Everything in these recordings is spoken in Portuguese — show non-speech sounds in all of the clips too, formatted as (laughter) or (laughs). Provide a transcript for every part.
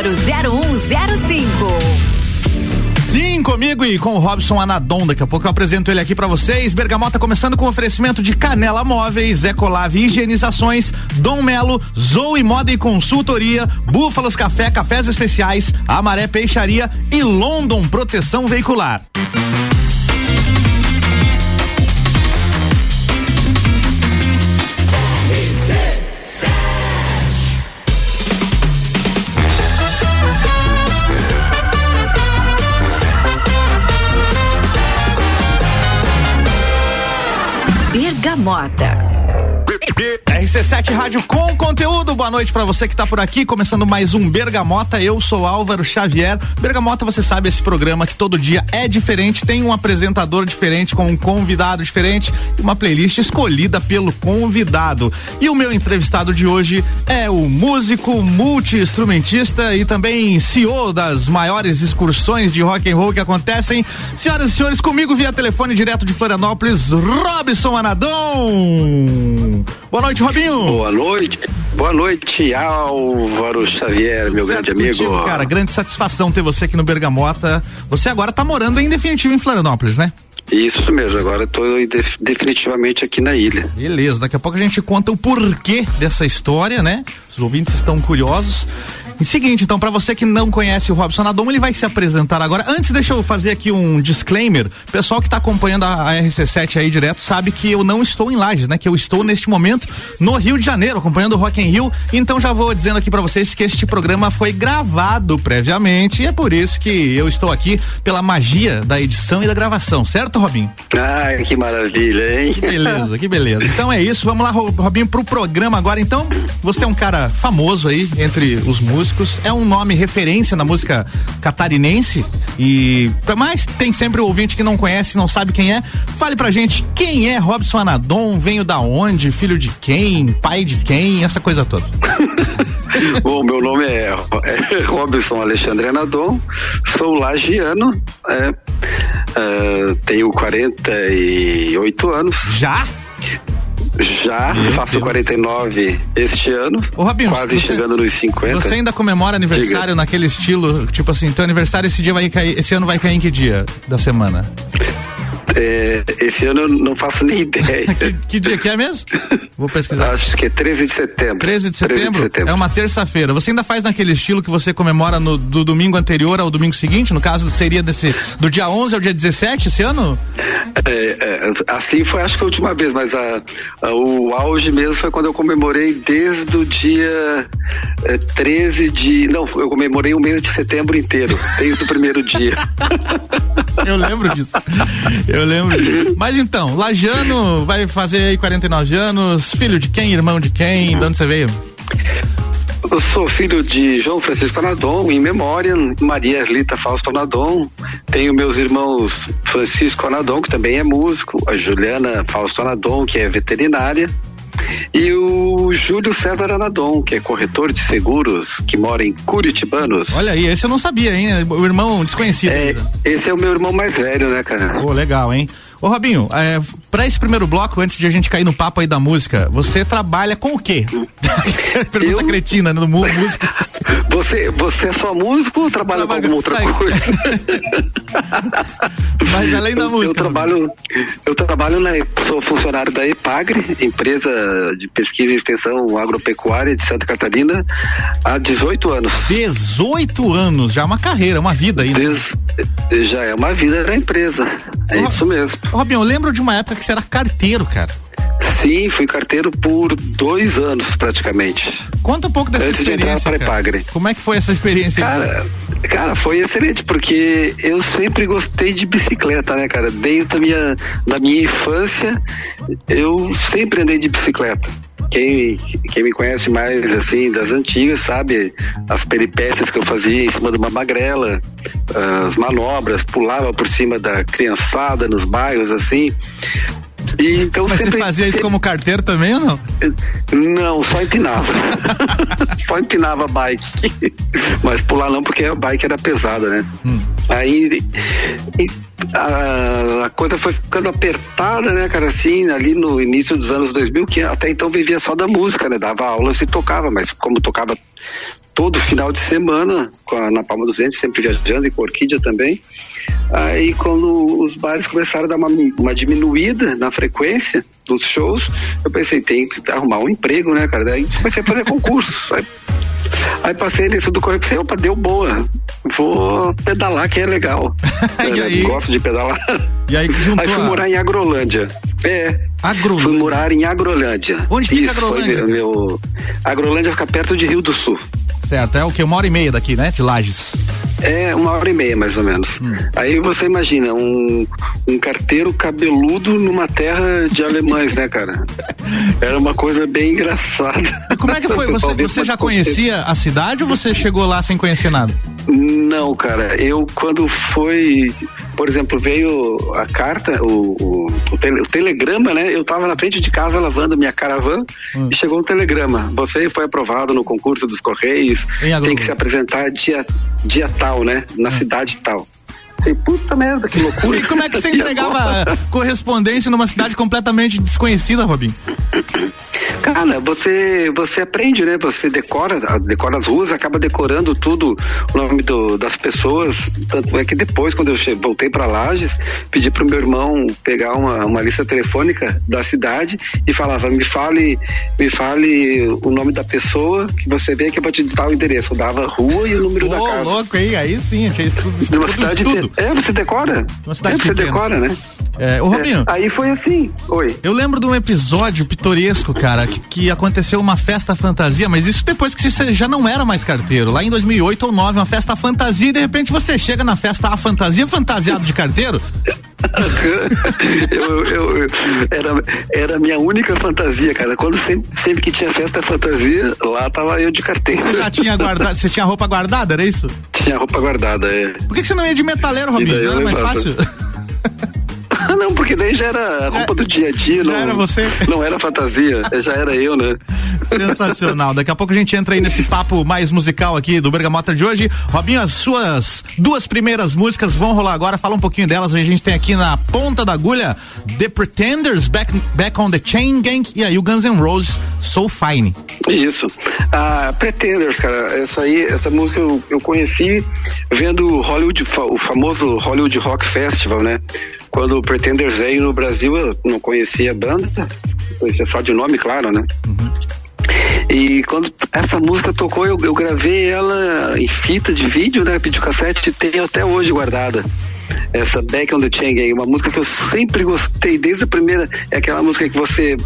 número 0105. Sim, comigo e com o Robson Anadon. Daqui a pouco eu apresento ele aqui para vocês. Bergamota começando com oferecimento de Canela Móveis, Ecolave Higienizações, Dom Melo, Zoe Moda e Consultoria, Búfalos Café, Cafés Especiais, Amaré Peixaria e London Proteção Veicular. Bergamota. RC7 Rádio com conteúdo. Boa noite para você que tá por aqui, começando mais um Bergamota. Eu sou Álvaro Xavier. Bergamota, você sabe esse programa que todo dia é diferente, tem um apresentador diferente, com um convidado diferente e uma playlist escolhida pelo convidado. E o meu entrevistado de hoje é o músico, multi-instrumentista e também CEO das maiores excursões de rock and roll que acontecem. Senhoras e senhores, comigo via telefone direto de Florianópolis, Robson Anadon. Boa noite, Robinho. Boa noite. Boa noite, Álvaro Xavier, meu certo grande amigo. Contigo, cara, grande satisfação ter você aqui no Bergamota. Você agora está morando em definitivo em Florianópolis, né? Isso mesmo, agora estou definitivamente aqui na ilha. Beleza, daqui a pouco a gente conta o porquê dessa história, né? Os ouvintes estão curiosos. E seguinte, então, para você que não conhece o Robson Adom, ele vai se apresentar agora. Antes, deixa eu fazer aqui um disclaimer. Pessoal que está acompanhando a, a, RC7 aí direto sabe que eu não estou em Lages, né? Que eu estou neste momento no Rio de Janeiro, acompanhando o Rock in Rio. Então já vou dizendo aqui para vocês que este programa foi gravado previamente e é por isso que eu estou aqui pela magia da edição e da gravação, certo, Robinho? Ai, que maravilha, hein? Que beleza, que beleza. Então é isso, vamos lá, Robinho, pro programa agora. Então, você é um cara famoso aí entre os músicos músicos, é um nome referência na música catarinense e mas tem sempre o ouvinte que não conhece, não sabe quem é. Fale pra gente quem é Robson Anadon, venho da onde, filho de quem, pai de quem, essa coisa toda. (laughs) Bom, meu nome é, é, (laughs) Robson Alexandre Anadon, sou lagiano, é, é, tenho 48 anos. Já? Já, Meu faço Deus. 49 este ano. Ô, Rabinho, quase você, chegando nos 50. Você ainda comemora aniversário Diga. naquele estilo, tipo assim, teu aniversário esse dia vai cair, esse ano vai cair em que dia da semana? É, esse ano eu não faço nem (laughs) ideia. que, que, dia que é mesmo? Vou pesquisar. Acho que é 13 de setembro. 13 de setembro? 13 de setembro. É uma terça-feira. Você ainda faz naquele estilo que você comemora no, do domingo anterior ao domingo seguinte? No caso, seria desse do dia 11 ao dia 17 esse ano? É, é, assim foi acho que a última vez, mas a, a, o auge mesmo foi quando eu comemorei desde o dia é, 13 de. Não, eu comemorei o mês de setembro inteiro, desde o primeiro dia. (laughs) eu lembro disso. Eu (laughs) lembro. Mas então, Lajano vai fazer aí 49 anos, filho de quem, irmão de quem, de onde você veio? Eu sou filho de João Francisco Anadon, em memória, Maria Erlita Fausto Anadon. Tenho meus irmãos Francisco Anadon, que também é músico, a Juliana Fausto Anadon, que é veterinária, e o Júlio César Anadon, que é corretor de seguros, que mora em Curitibanos. Olha aí, esse eu não sabia, hein? O irmão desconhecido. É, esse é o meu irmão mais velho, né, cara? Pô, legal, hein? Ô Robinho, é, para esse primeiro bloco, antes de a gente cair no papo aí da música, você trabalha com o quê? (laughs) Pergunta eu... cretina, né? Do músico. (laughs) Você, você é só músico ou trabalha com alguma outra coisa? (laughs) Mas além da eu, música. Eu trabalho, eu trabalho na, sou funcionário da EPAGRE, empresa de pesquisa e extensão agropecuária de Santa Catarina, há 18 anos. 18 anos, já é uma carreira, uma vida aí. Né? Des, já é uma vida na empresa. É isso mesmo. Robinho, eu lembro de uma época que você era carteiro, cara. Sim, fui carteiro por dois anos praticamente. Conta um pouco dessa Antes experiência. De entrar para Epagre. Como é que foi essa experiência? Cara, cara, foi excelente, porque eu sempre gostei de bicicleta, né, cara? Desde a minha, da minha infância, eu sempre andei de bicicleta. Quem, quem me conhece mais assim das antigas sabe as peripécias que eu fazia em cima de uma magrela, as manobras, pulava por cima da criançada nos bairros assim. E, então Mas sempre, você fazia isso como carteiro também ou não? Não, só empinava. (laughs) só empinava bike. Mas pular não, porque a bike era pesada, né? Hum. Aí a, a, coisa foi ficando apertada, né, cara, assim, ali no início dos anos 2000, que até então vivia só da música, né, dava aulas e tocava, mas como tocava todo final de semana a, na Palma dos Dentes, sempre viajando e com Orquídea também, aí quando os bares começaram a dar uma, uma diminuída na frequência dos shows, eu pensei, tem que arrumar um emprego, né, cara, daí comecei a fazer concursos, aí Aí passei nisso do correio e pensei, opa, deu boa. Vou pedalar que é legal. (laughs) e aí? Gosto de pedalar. E aí, aí fui morar em Agrolândia. É. Agrolândia. Fui morar em Agrolândia. Onde fica Isso, Agrolândia? Foi meu, Agrolândia fica perto de Rio do Sul. Certo, é o que? Uma hora e meia daqui, né? De Lages. É, uma hora e meia, mais ou menos. Hum. Aí você imagina, um, um carteiro cabeludo numa terra de alemães, né, cara? (laughs) Era uma coisa bem engraçada. Como é que foi? Você, você já conhecia a cidade ou você chegou lá sem conhecer nada? Não, cara. Eu, quando foi por exemplo, veio a carta, o, o, o, tele, o, telegrama, né? Eu tava na frente de casa lavando minha caravana hum. e chegou um telegrama. Você foi aprovado no concurso dos Correios, tem que se apresentar dia, dia tal, né? Na hum. cidade tal. Assim, puta merda, que loucura. E como é que você (laughs) entregava correspondência numa cidade completamente desconhecida, Robin? (laughs) Cara, você você aprende, né? Você decora, decora as ruas, acaba decorando tudo, o nome do, das pessoas. Tanto é que depois, quando eu cheguei, voltei para Lages, pedi pro meu irmão pegar uma, uma lista telefônica da cidade e falava: me fale, me fale o nome da pessoa que você vê que eu vou te digitar o endereço. Eu dava rua e o número Pô, da casa. louco, hein? Aí sim, tinha estudo, de uma cidade estudo. É, você decora. Uma cidade é, você decora, né? É, ô Robinho. É, aí foi assim. Oi. Eu lembro de um episódio pitoresco, cara, que, que, aconteceu uma festa fantasia, mas isso depois que você já não era mais carteiro. Lá em 2008 ou 2009, uma festa fantasia e de repente você chega na festa a fantasia fantasiado de carteiro. (laughs) eu, eu, eu, era, era a minha única fantasia, cara. Quando sempre, sempre que tinha festa fantasia, lá tava eu de carteiro. Você já tinha guardado, você tinha roupa guardada, era isso? Tinha roupa guardada, é. Por que, que você não ia de metaleiro, Robinho? Não era mais fácil? (laughs) porque daí já era roupa é, do dia a dia. Não, era você? Não era fantasia, já era eu, né? Sensacional. Daqui a pouco a gente entra aí nesse papo mais musical aqui do Bergamota de hoje. Robinho, as suas duas primeiras músicas vão rolar agora. Fala um pouquinho delas. A gente tem aqui na ponta da agulha The Pretenders, Back, Back on the Chain Gang e aí o Guns N' Roses, So Fine. Isso. Ah, Pretenders, cara, essa aí, essa música eu, eu conheci vendo Hollywood, o famoso Hollywood Rock Festival, né? Quando o Pretenders veio no Brasil, eu não conhecia a banda, conhecia só de nome, claro, né? Uhum. E quando essa música tocou, eu, eu gravei ela em fita de vídeo, né? Videocassete, e tenho até hoje guardada essa Back on the Chain Gang, uma música que eu sempre gostei, desde a primeira, é aquela música que você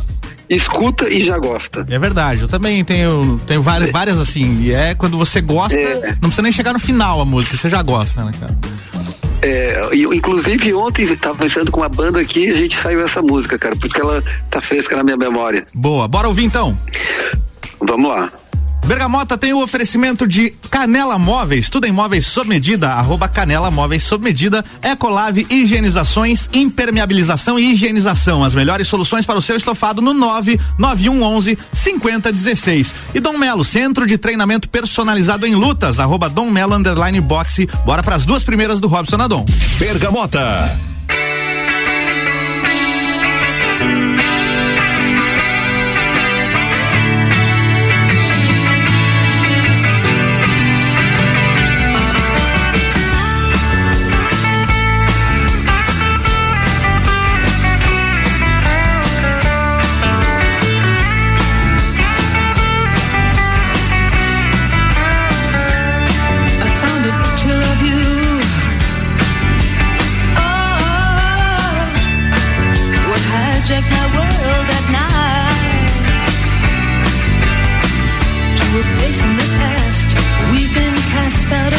escuta e já gosta. É verdade, eu também tenho, tenho várias, várias assim, e é quando você gosta, é. não precisa nem chegar no final a música, você já gosta, né, cara? É, inclusive ontem estava pensando com uma banda aqui a gente saiu essa música, cara, porque ela tá fresca na minha memória. Boa, bora ouvir então. Vamos lá. Bergamota tem o oferecimento de Canela Móveis, tudo em móveis sob medida, arroba Canela Móveis sob medida, Ecolave Higienizações, Impermeabilização e Higienização, as melhores soluções para o seu estofado no nove nove um onze cinquenta dezesseis. E Dom Melo, centro de treinamento personalizado em lutas, arroba Dom Melo underline boxe, bora para as duas primeiras do Robson Adon. Bergamota. In the past. We've been cast out.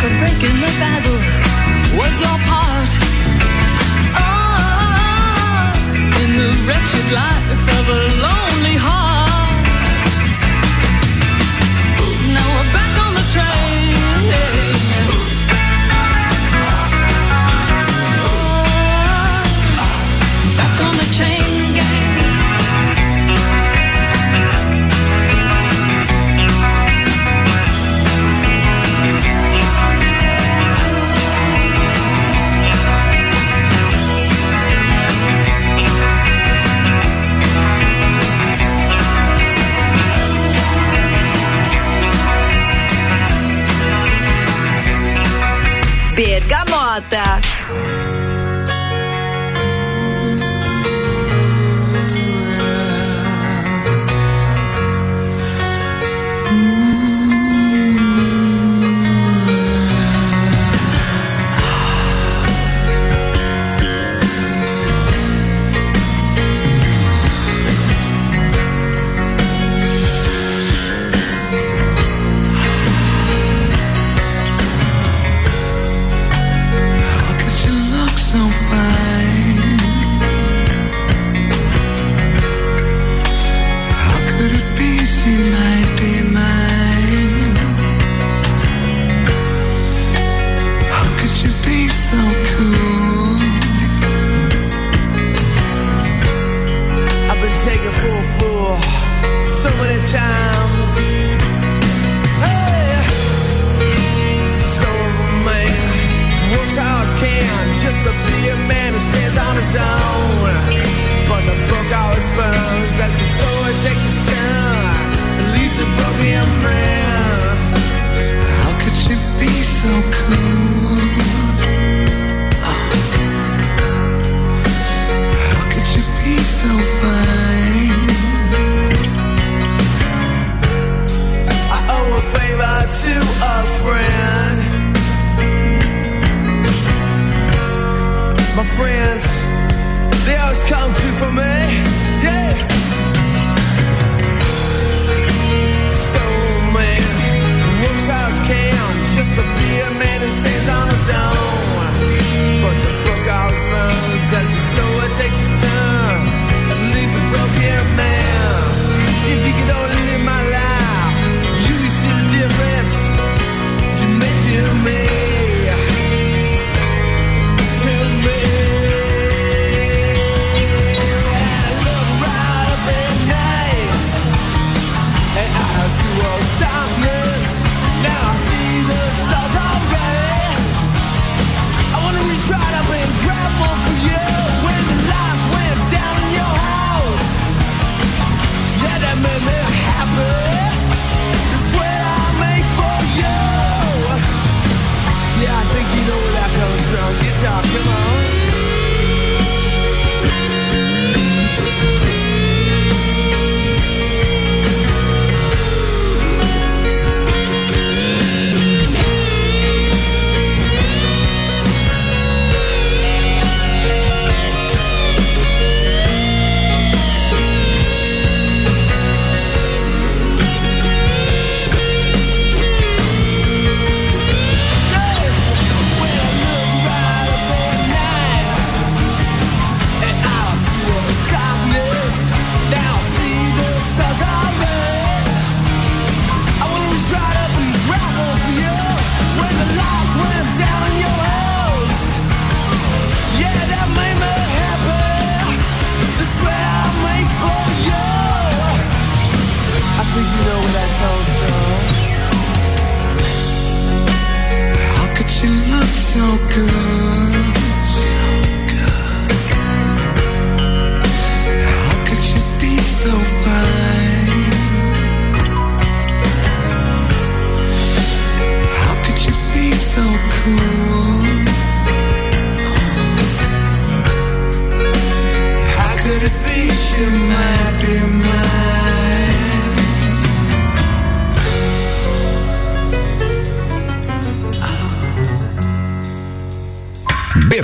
for breaking the battle was your part. Oh, in the wretched life of a lonely heart. friends, they always come through for me. Yeah. Stone man, works house cam, just to be a man who stands on his own.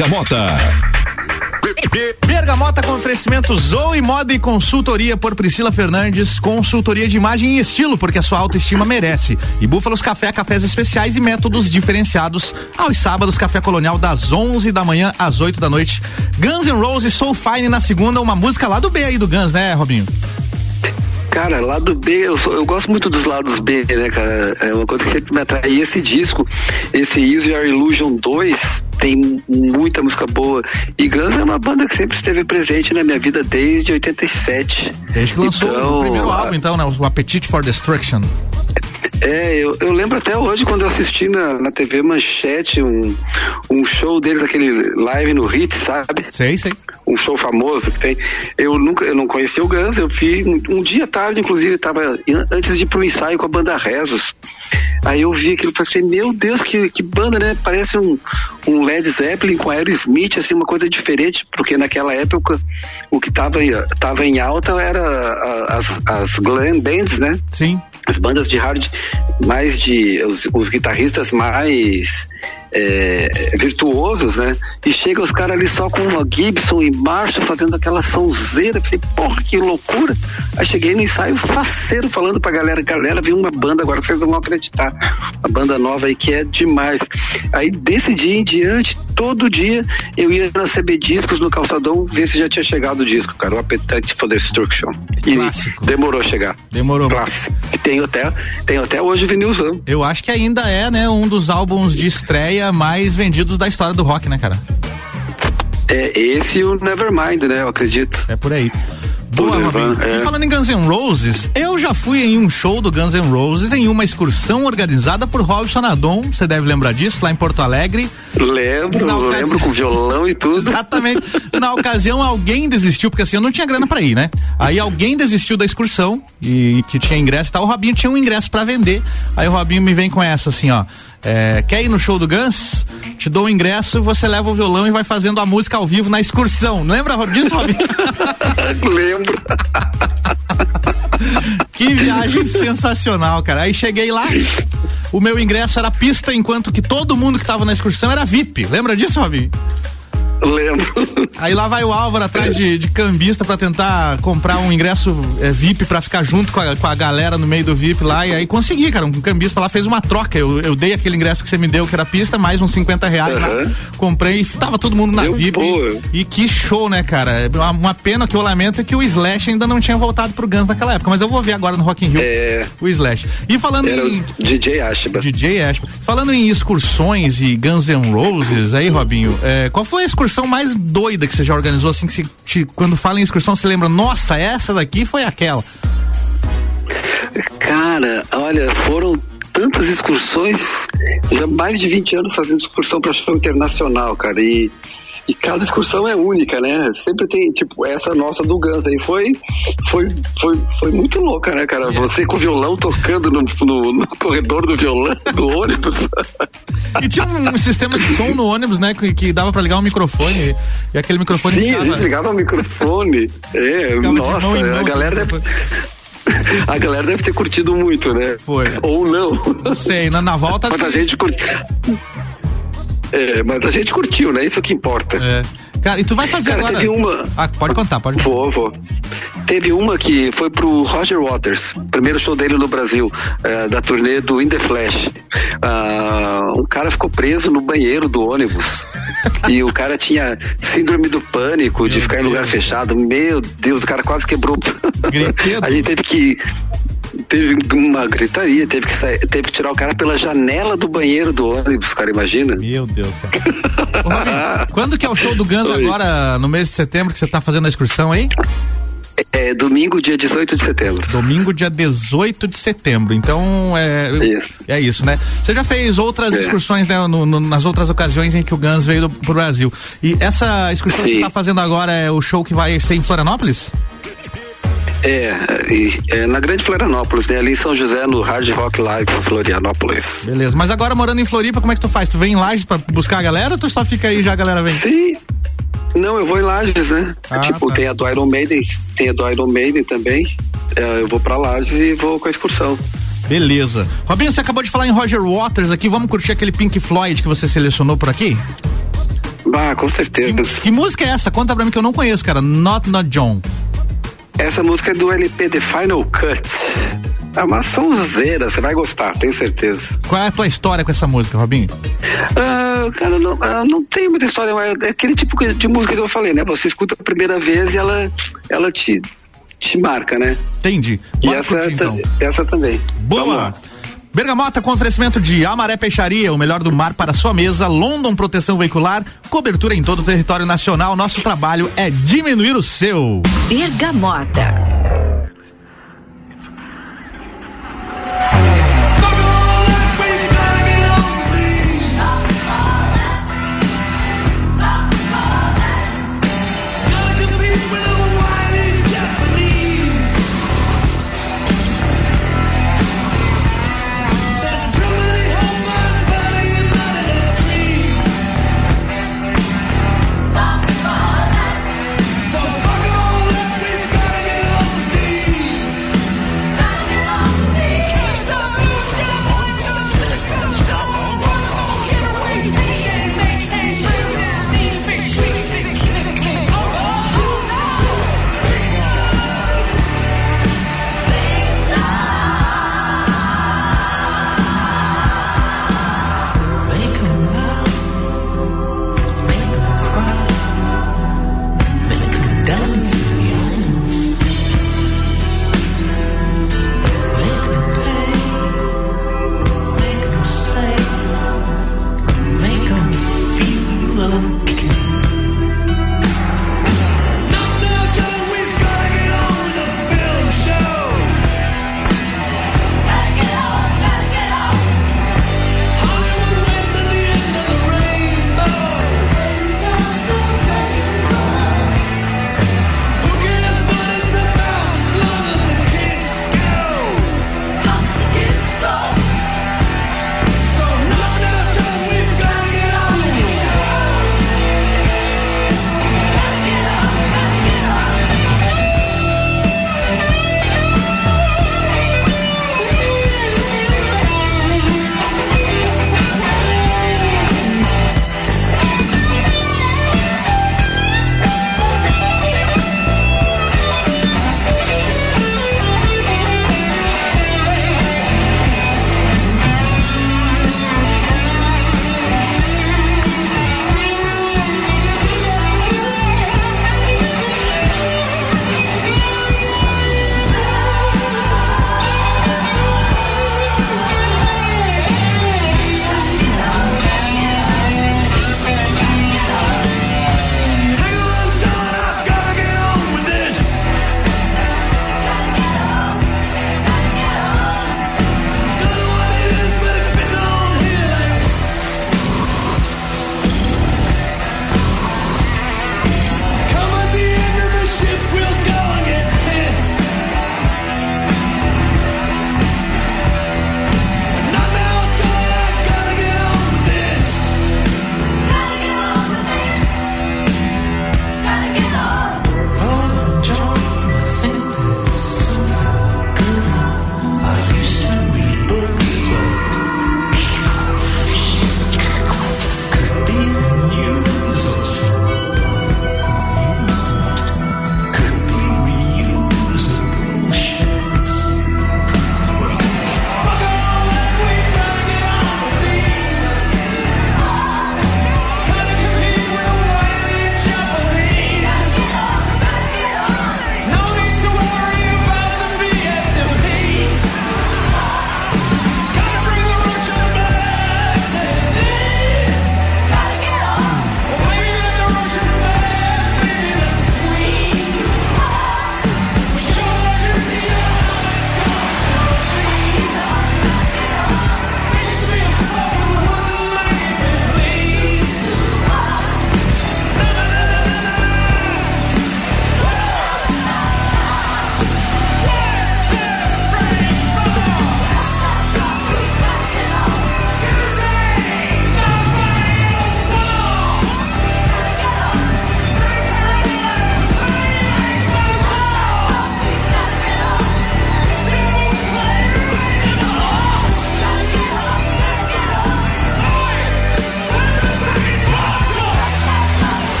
Bergamota. Bergamota com oferecimento Zoe Moda e Consultoria por Priscila Fernandes, consultoria de imagem e estilo, porque a sua autoestima merece. E Búfalos Café, cafés especiais e métodos diferenciados. Aos sábados, café colonial das 11 da manhã às 8 da noite. Guns N' Roses Soul Fine na segunda, uma música lá do B aí do Guns, né, Robinho? Cara, lado B, eu, sou- eu gosto muito dos lados B, né, cara? É uma coisa que sempre me atrai. E esse disco, esse Use Your Illusion 2, tem muita música boa. E Guns é uma banda que sempre esteve presente na minha vida desde 87. Desde que lançou Então, o primeiro álbum, então, né? O Appetite for Destruction. É, eu, eu lembro até hoje quando eu assisti na, na TV Manchete um, um show deles, aquele live no Hit, sabe? Sei, sei. um show famoso que tem. Eu nunca, eu não conhecia o Guns, eu vi um, um dia tarde, inclusive, estava antes de ir pro ensaio com a banda Rezos. Aí eu vi aquilo e falei assim, meu Deus, que, que banda, né? Parece um, um Led Zeppelin com Aerosmith, assim, uma coisa diferente, porque naquela época o que tava, em- tava em alta era as, as glam bands, né? Sim. As bandas de hard mais de os, os guitarristas mais é, virtuosos, né? E chega os caras ali só com uma Gibson e Marshall fazendo aquela sonzeira, falei, porra, que loucura. Aí cheguei no ensaio faceiro falando pra galera, galera, vi uma banda agora que vocês não vão acreditar. Uma banda nova aí que é demais. Aí desse dia em diante, todo dia eu ia na CB Discos no calçadão ver se já tinha chegado o disco, cara, o Appetite for Destruction. E Clássico. demorou a chegar. Demorou. Clássico. E tem até, tem até hoje vinilzão. Eu acho que ainda é, né, um dos álbuns de estreia mais vendidos da história do rock, né, cara? É esse e o Nevermind, né? Eu acredito. É por aí. Boa. Nirvana, é. E falando em Guns N' Roses, eu já fui em um show do Guns N' Roses em uma excursão organizada por Robson Adon, você deve lembrar disso, lá em Porto Alegre. Lembro, Na ocasião- lembro com violão e tudo. (laughs) Exatamente. Na ocasião, alguém desistiu, porque assim, eu não tinha grana pra ir, né? Aí alguém desistiu da excursão e que tinha ingresso e tal. O Robinho tinha um ingresso pra vender. Aí o Robinho me vem com essa assim, ó. É, quer ir no show do Guns? Te dou o ingresso, você leva o violão e vai fazendo a música ao vivo na excursão. Lembra disso, Robinho? (laughs) lembro. (laughs) Que viagem sensacional, cara. Aí cheguei lá, o meu ingresso era pista, enquanto que todo mundo que tava na excursão era VIP. Lembra disso, Robinho? Lembro. Aí lá vai o Álvaro atrás de, de cambista pra tentar comprar um ingresso é, VIP pra ficar junto com a, com a galera no meio do VIP lá. E aí consegui, cara. Um cambista lá fez uma troca. Eu, eu dei aquele ingresso que você me deu, que era pista, mais uns 50 reais lá. Aham. Comprei e tava todo mundo na Deu VIP. boa. E que show, né, cara? Uma, uma pena que eu lamento é que o Slash ainda não tinha voltado pro Guns naquela época. Mas eu vou ver agora no Rock in Rio É. o Slash. E falando Era em. DJ Ashba. DJ Ashba. Falando em excursões e Guns N' Roses, aí, Robinho, é, qual foi a excursão mais doida que você já organizou, assim, que você, te- quando fala em excursão, você lembra, nossa, essa daqui foi aquela. Cara, olha, foram tantas excursões, já mais de 20 anos fazendo excursão para show internacional, cara, e, e cada excursão é única, né? Sempre tem, tipo, essa nossa do Guns aí foi, foi, foi, foi muito louca, né, cara? Você com o violão tocando no, no, no corredor do violão, (laughs) do ônibus. E tinha um, sistema de som no ônibus, né, que, que dava pra ligar um microfone, e, aquele microfone Sim, a ficava- gente ligava o microfone. É, Ficava nossa, mão mão, a galera deve. (laughs) A galera deve ter curtido muito, né? Foi. Ou não. Não sei, na, na volta... Mas a gente curtiu. É, mas a gente curtiu, né? Isso que importa. É. Cara, e tu vai fazer Cara, agora... teve uma. Ah, pode contar, pode contar. Vou, vou. Teve uma que foi pro Roger Waters, primeiro show dele no Brasil, eh, da turnê do In The Flash. Ah, um cara ficou preso no banheiro do ônibus. e o cara tinha síndrome do pânico, de Meu ficar em lugar Deus. fechado. Meu Deus, o cara quase quebrou. A gente teve que. Teve uma gritaria, teve que, sair, teve que tirar o cara pela janela do banheiro do ônibus, cara, imagina? Meu Deus, cara. Ô, Robinho, quando que é o show do Guns (laughs) Oi. agora, no mês de setembro, que você tá fazendo a excursão aí? É domingo, dia 18 de setembro. Domingo, dia 18 de setembro. Então, é Isso. é isso, né? Você já fez outras É. excursões, né? no- no- nas outras ocasiões em que o Guns veio do, pro Brasil. E essa excursão que Sim. você tá fazendo agora é o show que vai ser em Florianópolis? É, é na Grande Florianópolis, né? Ali em São José, no Hard Rock Live Florianópolis. Beleza. Mas agora morando em Floripa, como é que tu faz? Tu vem em Lages pra buscar a galera ou tu só fica aí e já a galera vem? Sim. Não, eu vou em Lages, né? Ah, tipo, tá. tem a do Iron Maiden, tem a do Iron Maiden também. É, eu vou pra Lages e vou com a excursão. Beleza. Robinho, você acabou de falar em Roger Waters aqui. Vamos curtir aquele Pink Floyd que você selecionou por aqui? Ah, com Que, certeza. que música é essa? Conta pra mim que eu não conheço, cara. Not Not John. Essa música é do LP The Final Cut. É uma sonzeira, você vai gostar, tenho certeza. Qual é a tua história com essa música, Robinho? Ah, cara, não, não tem muita história, é aquele tipo de música que eu falei, né? Você escuta a primeira vez e ela, ela te, te marca, né? Entendi. E essa, curtir, então. essa também. Boa! Bergamota com oferecimento de Amaré Peixaria, o melhor do mar para sua mesa, London Proteção Veicular, cobertura em todo o território nacional. Nosso trabalho é diminuir o seu. Bergamota.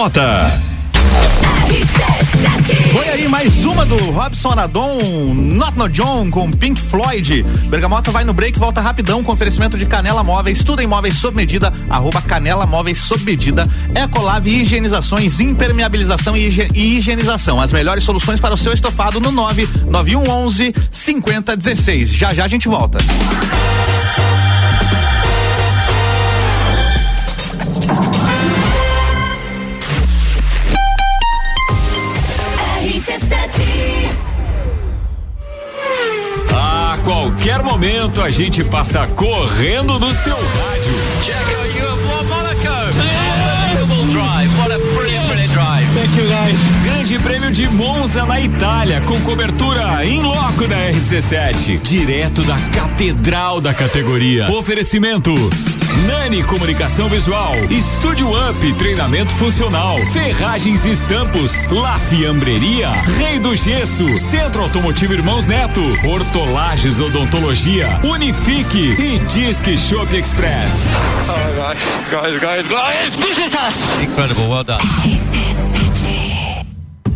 Bergamota. Foi aí mais uma do Robson Adon, Not No John com Pink Floyd. Bergamota vai no break, volta rapidão com oferecimento de Canela Móveis, tudo em móveis sob medida, arroba Canela Móveis sob medida, Ecolave Higienizações, impermeabilização e hige- e higienização. As melhores soluções para o seu estofado no 99111 5016. Já já a gente volta. Qualquer momento a gente passa correndo no seu rádio. Grande Prêmio de Monza na Itália, com cobertura em loco da RC7, direto da Catedral da categoria. Oferecimento. Nani Comunicação Visual, Estúdio Up, treinamento funcional, Ferragens e Estampos, La Fiambreria, Rei do Gesso, Centro Automotivo Irmãos Neto, Hortolagens Odontologia, Unifique e Disque Shop Express. Incredible, well done.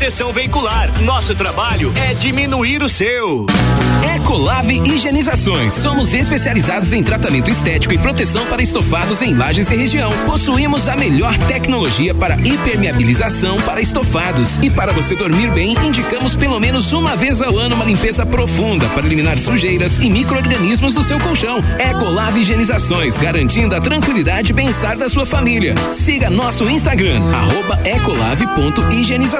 Proteção Veicular. Nosso trabalho é diminuir o seu. Ecolave Higienizações. Somos especializados em tratamento estético e proteção para estofados em lajes e região. Possuímos a melhor tecnologia para impermeabilização para estofados. E para você dormir bem, indicamos pelo menos uma vez ao ano uma limpeza profunda para eliminar sujeiras e micro-organismos do seu colchão. Ecolave Higienizações, garantindo a tranquilidade e bem-estar da sua família. Siga nosso Instagram, arroba ecolave.higienizações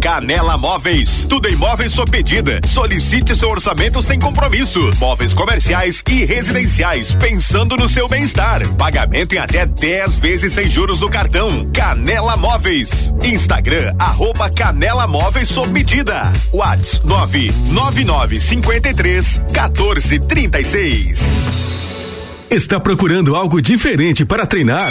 Canela Móveis, tudo em móveis sob medida. Solicite seu orçamento sem compromisso. Móveis comerciais e residenciais, pensando no seu bem-estar. Pagamento em até 10 vezes sem juros no cartão. Canela Móveis. Instagram, arroba Canela Móveis sob medida. Whats 99953 1436. Está procurando algo diferente para treinar?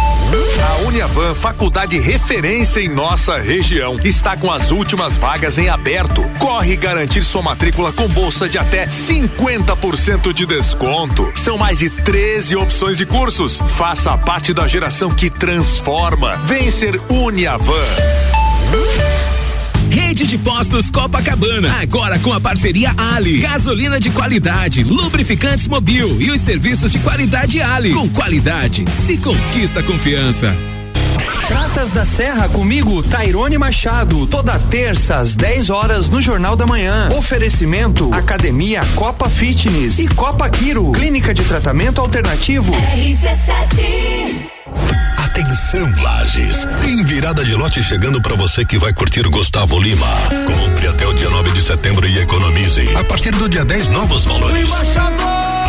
A Uniavan, faculdade referência em nossa região, está com as últimas vagas em aberto. Corre garantir sua matrícula com bolsa de até 50% de desconto. São mais de 13 opções de cursos. Faça parte da geração que transforma. Vem ser Uniavan. Rede de Postos Copacabana, agora com a parceria Ali. Gasolina de qualidade, lubrificantes mobil e os serviços de qualidade Ali. Com qualidade, se conquista confiança. Pra Festas da Serra comigo, Tairone Machado, toda terça às 10 horas no Jornal da Manhã. Oferecimento Academia Copa Fitness e Copa Quiro, Clínica de Tratamento Alternativo. Atenção, Lages. Tem virada de lote chegando para você que vai curtir Gustavo Lima. Compre até o dia 9 de setembro e economize. A partir do dia 10, novos valores.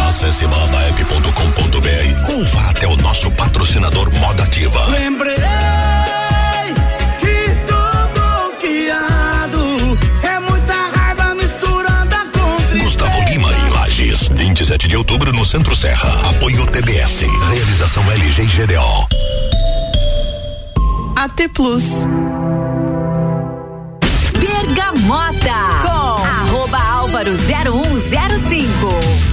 Acesse baladaep.com.br ou vá até o nosso patrocinador Moda Ativa. Lembrei que tô bloqueado. É muita raiva misturada com Gustavo Lima em Lages. 27 de outubro no Centro Serra. Apoio TBS. Realização LG e GDO. AT Plus. Bergamota com arroba álvaro 0105.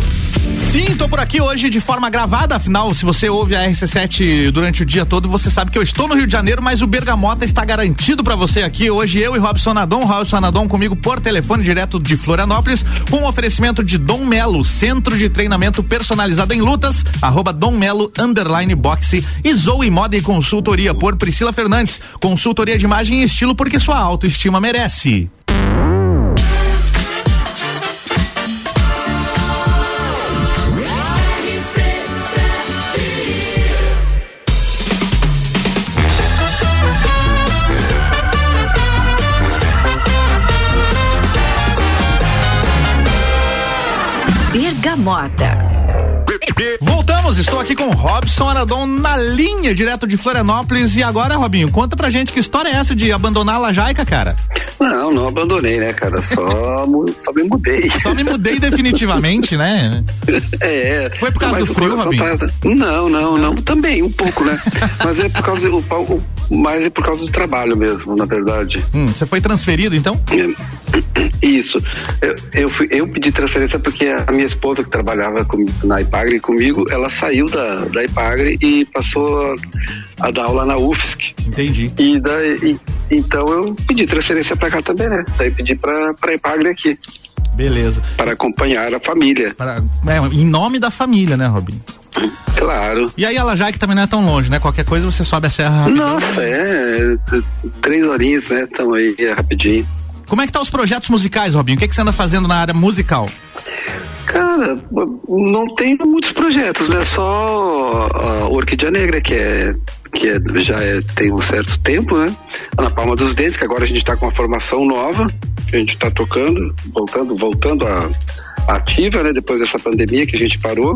Sim, tô por aqui hoje de forma gravada, afinal, se você ouve a RC7 durante o dia todo, você sabe que eu estou no Rio de Janeiro, mas o Bergamota está garantido para você aqui. Hoje eu e Robson Nadon, Robson Nadon comigo por telefone direto de Florianópolis, com um oferecimento de Dom Melo, centro de treinamento personalizado em lutas, arroba Dom Melo, underline boxe e Zoe Moda e Consultoria por Priscila Fernandes, consultoria de imagem e estilo porque sua autoestima merece. Bergamota. Voltamos, estou aqui com Robson Aradon na linha, direto de Florianópolis. E agora, Robinho, conta pra gente que história é essa de abandonar a Lajaica, cara? Não, não abandonei, né, cara? Só, só me mudei. Só me mudei definitivamente, né? (laughs) É. Foi por causa do frio, Robinho? tá- Não, não, não. Também, um pouco, né? (laughs) mas é por causa do. o- Mas é por causa do trabalho mesmo, na verdade. Hum, você foi transferido, então? (clears throat) Isso. Eu, eu, fui- eu pedi transferência porque a minha esposa que trabalhava comigo, na Ipagre comigo, ela saiu da, da Ipagre e passou a, a dar aula na UFSC. Entendi. E daí, e- então eu pedi transferência pra cá também, né? Daí pedi pra, pra Ipagre aqui. Beleza. Para acompanhar a família. Para, é, em nome da família, né, Robinho? Claro. E aí a Lajaica também não é tão longe, né? Qualquer coisa você sobe a serra rapidinho. Nossa, é. Três horinhas, né? Estão aí é, rapidinho. Como é que tá os projetos musicais, Robinho? O que, que você anda fazendo na área musical? Cara, não tem muitos projetos, né? Só a Orquídea Negra, que é que é, já é, tem um certo tempo, né? Na Palma dos Dentes, que agora a gente está com uma formação nova, que a gente está tocando, voltando, voltando a, a ativa, né? Depois dessa pandemia que a gente parou.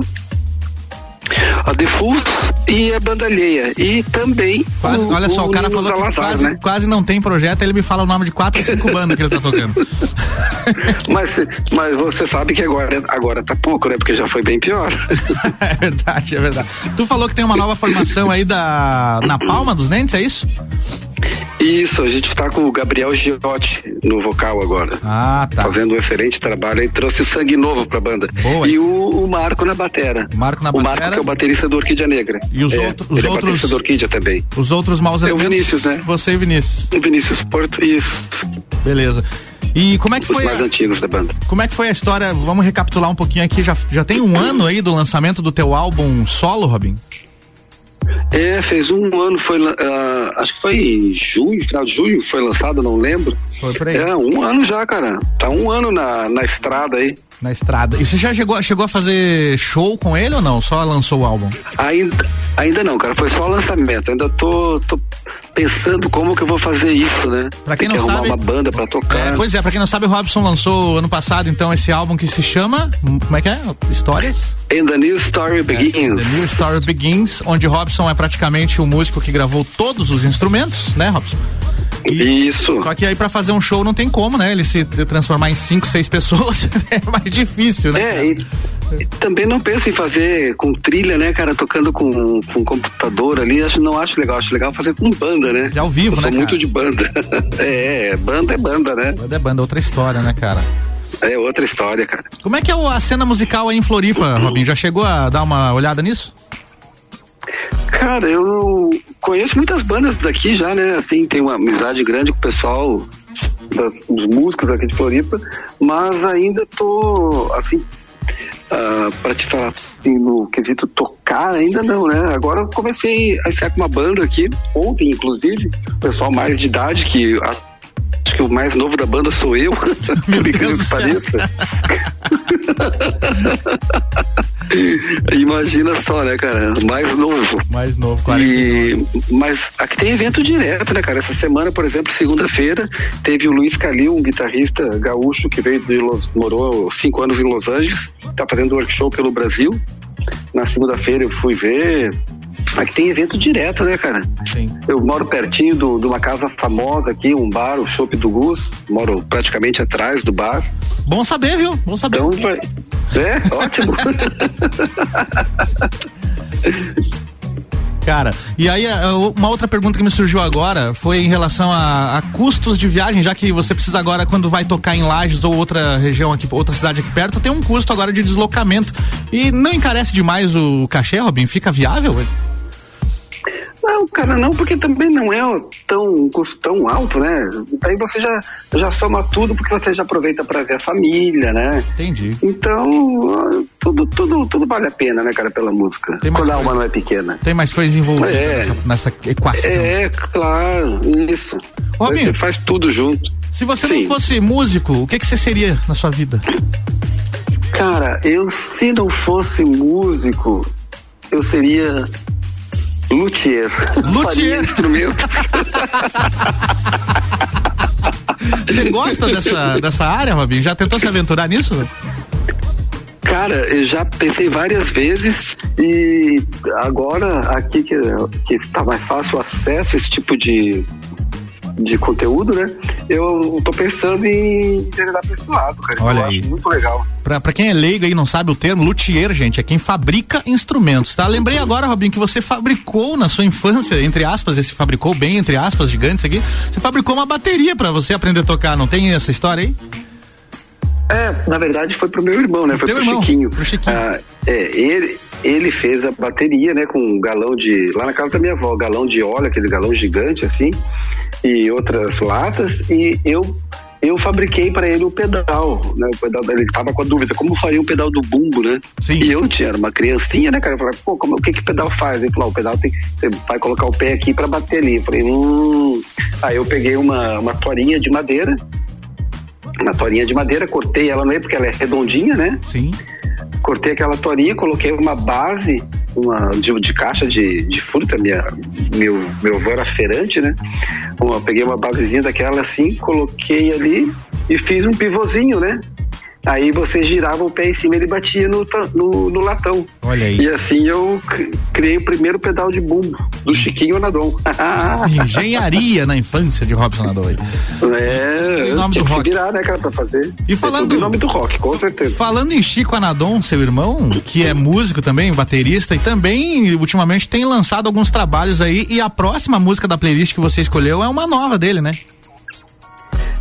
A Defus e a Banda Alheia. E também. Quase, olha só, o cara Ninos falou que quase, né? quase não tem projeto, ele me fala o nome de quatro ou cinco bandas que ele tá tocando. (laughs) (laughs) Mas, mas você sabe que agora, agora tá pouco, né? Porque já foi bem pior. (laughs) é verdade, é verdade. Tu falou que tem uma nova formação aí da na palma dos dentes, é isso? Isso, a gente tá com o Gabriel Giotti no vocal agora. Ah, tá. Fazendo um excelente trabalho e trouxe o sangue novo pra banda. Boa. E o, o Marco na batera. Marco na o Marco batera. que é o baterista do Orquídea Negra. E os É, outros- os ele é outros- baterista do Orquídea também. Os outros maus É o elementos. Vinícius, né? Você e Vinícius. O Vinícius Porto, isso. Beleza. E como é que Os foi? mais a- antigos da banda. Como é que foi a história? Vamos recapitular um pouquinho aqui. Já, já tem um ano aí do lançamento do teu álbum solo, Robin? É, fez um ano, foi, ah, acho que foi em junho, final de junho, foi lançado, não lembro. Foi por aí. É, um ano já, cara. Tá um ano na, na estrada aí. Na estrada. E você já chegou, chegou a fazer show com ele ou não? Só lançou o álbum? Ainda, ainda não, cara, foi só o lançamento. Ainda tô, tô pensando como que eu vou fazer isso, né? Pra quem Tem que não arrumar sabe- uma banda pra tocar. É, pois é, pra quem não sabe, o Robson lançou ano passado, então, esse álbum que se chama. hum, Como é que é? Histórias? And the New Story Begins. The New Story Begins, onde Robson é praticamente o músico que gravou todos os instrumentos, né, Robson? Isso. Só que aí pra fazer um show não tem como, né? Ele se transformar em cinco, seis pessoas (laughs) é mais difícil, né? É, e, e também não penso em fazer com trilha, né, cara, tocando com, com computador ali, acho, não acho legal, acho legal fazer com banda, né? É ao vivo, eu né, sou muito cara? de banda. (laughs) é, banda é banda, né? Banda é banda, outra história, né, cara? É outra história, cara. Como é que é a cena musical aí em Floripa, (clears throat) Robin? Já chegou a dar uma olhada nisso? Cara, eu conheço muitas bandas daqui já, né? Assim, tenho uma amizade grande com o pessoal das- dos músicos aqui de Floripa, mas ainda tô, assim, ah, pra, pra te falar assim, no quesito tocar, ainda não, né? Agora eu comecei a ensaiar com uma banda aqui, ontem, inclusive, pessoal mais de idade, que a- acho que o mais novo da banda sou eu, (laughs) por incrível que pareça. (laughs) Imagina só, né, cara? Mais novo. Mais novo, E, mas aqui tem evento direto, né, cara? Essa semana, por exemplo, segunda-feira, teve o Luiz Calil, um guitarrista gaúcho que veio de Los, morou cinco anos em Los Angeles, tá fazendo workshop pelo Brasil. Na segunda-feira eu fui ver. Aqui tem evento direto, né, cara? Sim. Eu moro pertinho do- de uma casa famosa aqui, um bar, o Chopp do Gus. Moro praticamente atrás do bar. Bom saber, viu? Bom saber. Então vai. É, (laughs) ótimo. Cara, e aí a- uma outra pergunta que me surgiu agora foi em relação a, a custos de viagem, já que você precisa agora, quando vai tocar em Lages ou outra região aqui, outra cidade aqui perto, tem um custo agora de deslocamento. E não encarece demais o cachê, Robin? Fica viável? Não, cara, não, porque também não é tão um custo tão alto, né? Daí você já, já soma tudo porque você já aproveita para ver a família, né? Entendi. Então, tudo, tudo, tudo vale a pena, né, cara, pela música. Tem mais Quando a alma não é pequena. Tem mais coisas envolvidas É. nessa, nessa equação. É, claro, isso. Robin, você faz tudo junto. Se você Sim. não fosse músico, o que, que você seria na sua vida? Cara, eu se não fosse músico, eu seria luthier. Faria instrumentos. (laughs) Você gosta dessa, dessa área, Robin? Já tentou se aventurar nisso? Cara, eu já pensei várias vezes e agora aqui que, que tá mais fácil o acesso a esse tipo de, de conteúdo, né? Eu tô pensando em enveredar pra esse lado, cara. Olha eu aí. acho muito legal. Pra, pra quem é leigo aí e não sabe o termo, luthier, gente, é quem fabrica instrumentos, tá? Lembrei agora, Robin, que você fabricou na sua infância, entre aspas, esse fabricou bem, entre aspas, gigantes aqui, você fabricou uma bateria pra você aprender a tocar, não tem essa história aí? É, na verdade foi pro meu irmão, né? Foi pro irmão, Chiquinho. pro Chiquinho. Ah, é, ele, ele fez a bateria, né, com um galão de. Lá na casa da minha avó, galão de óleo, aquele galão gigante assim, e outras latas, e eu. Eu fabriquei para ele o pedal, né? O pedal ele tava com a dúvida, como faria o pedal do bumbo, né? Sim. E eu tinha era uma criancinha, né, cara? Eu falei, pô, como, o que que o pedal faz? Ele falou, "Ah, o pedal tem, você vai colocar o pé aqui para bater ali. Eu falei, hum. Aí eu peguei uma, uma torinha de madeira, uma torinha de madeira, cortei ela no meio porque ela é redondinha, né? Sim. Cortei aquela torinha, coloquei uma base uma, de, de caixa de, de fruta, minha, meu, meu avô era feirante, né? Uma, peguei uma basezinha daquela assim, coloquei ali e fiz um pivôzinho, né? Aí você girava o pé em cima e ele batia no, no, no latão. Olha aí. E assim eu criei o primeiro pedal de bumbo do Chiquinho Onadon. (laughs) Engenharia na infância de Robson Adoi. É, Em nome tinha do que se rock. virar, né, cara, pra fazer. E falando- Em nome do rock, com certeza. Falando em Chico Anadon, seu irmão, que é músico também, baterista, e também ultimamente tem lançado alguns trabalhos aí, e a próxima música da playlist que você escolheu é uma nova dele, né?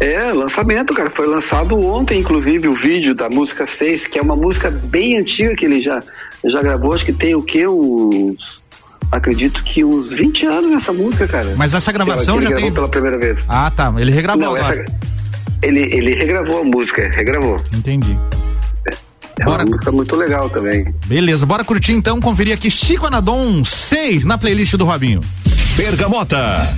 É, lançamento, cara. Foi lançado ontem, inclusive, o vídeo da música 6, que é uma música bem antiga que ele já, já gravou. Acho que tem o quê? Uns. Acredito que uns 20 anos essa música, cara. Mas essa gravação Que ele já gravou tem. pela primeira vez. Ah, tá. Ele regravou Não, agora. essa- ele, ele regravou a música, regravou. Entendi. É uma música muito legal também. Beleza, bora curtir então, conferir aqui Chico Anadon 6 na playlist do Robinho. Bergamota.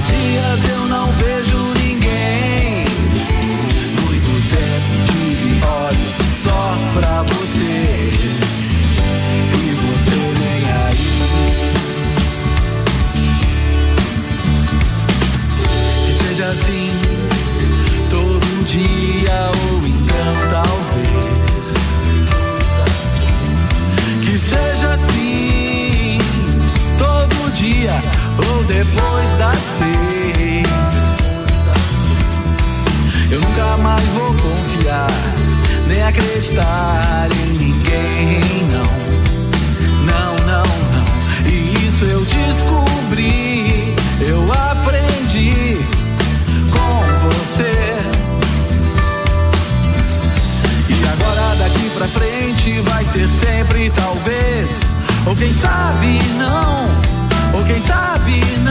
Dias eu não vejo ninguém. acreditar em ninguém, não. Não, não, não. E isso eu descobri, eu aprendi com você. E agora daqui pra frente vai ser sempre talvez, ou quem sabe não, ou quem sabe não.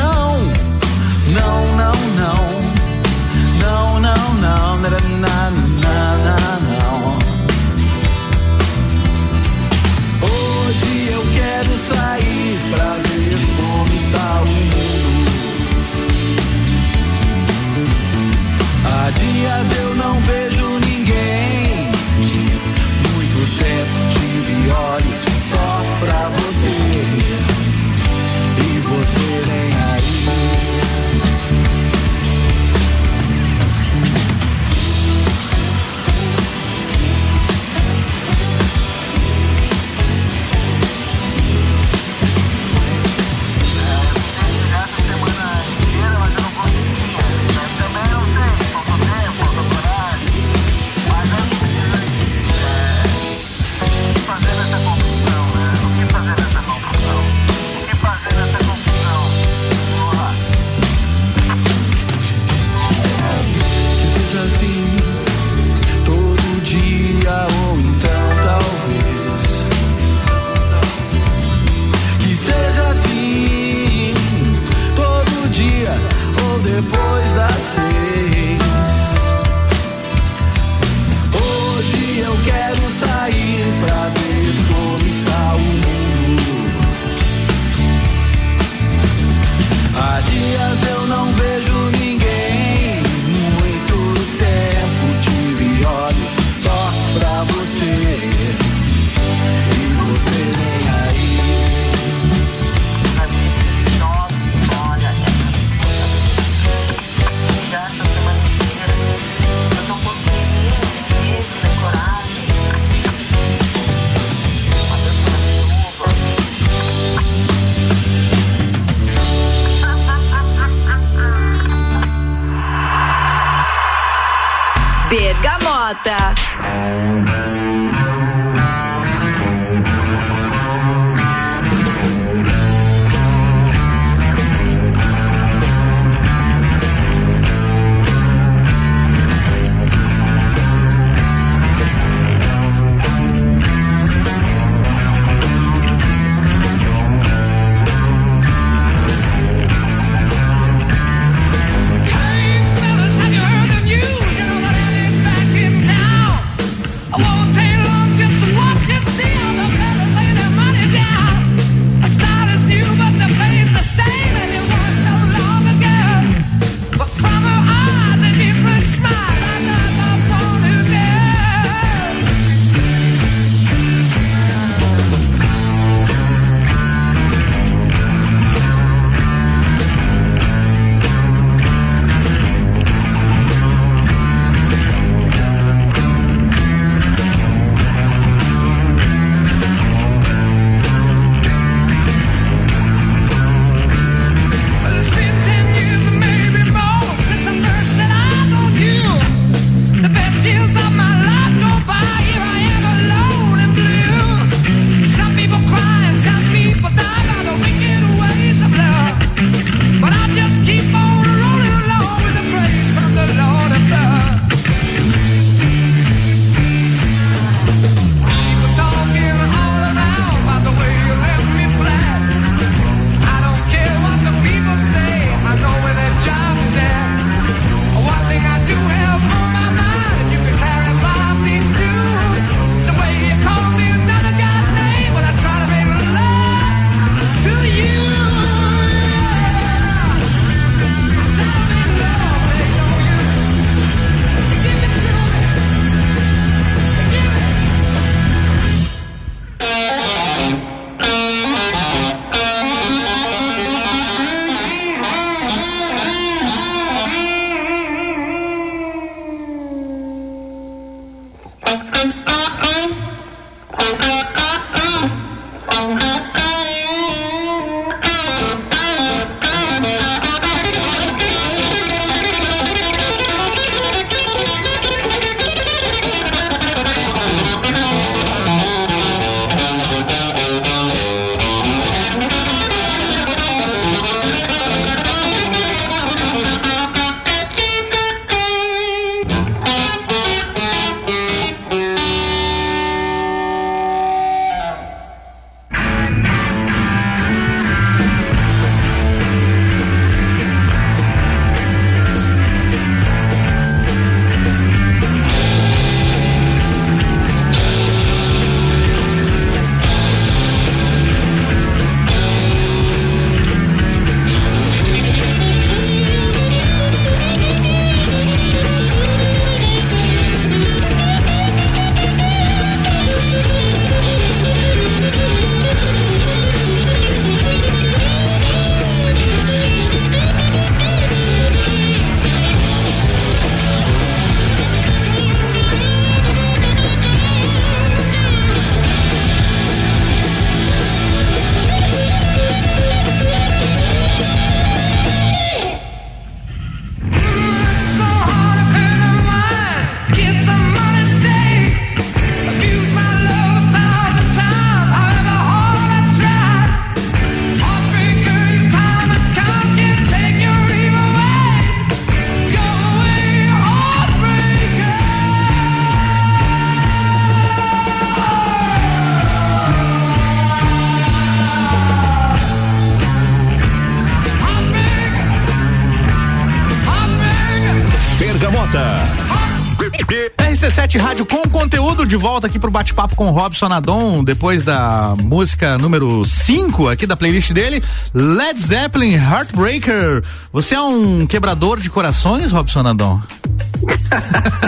RC7 Rádio com conteúdo de volta aqui pro bate-papo com Robson Adon, depois da música número 5 aqui da playlist dele, Led Zeppelin Heartbreaker. Você é um quebrador de corações, Robson Adon?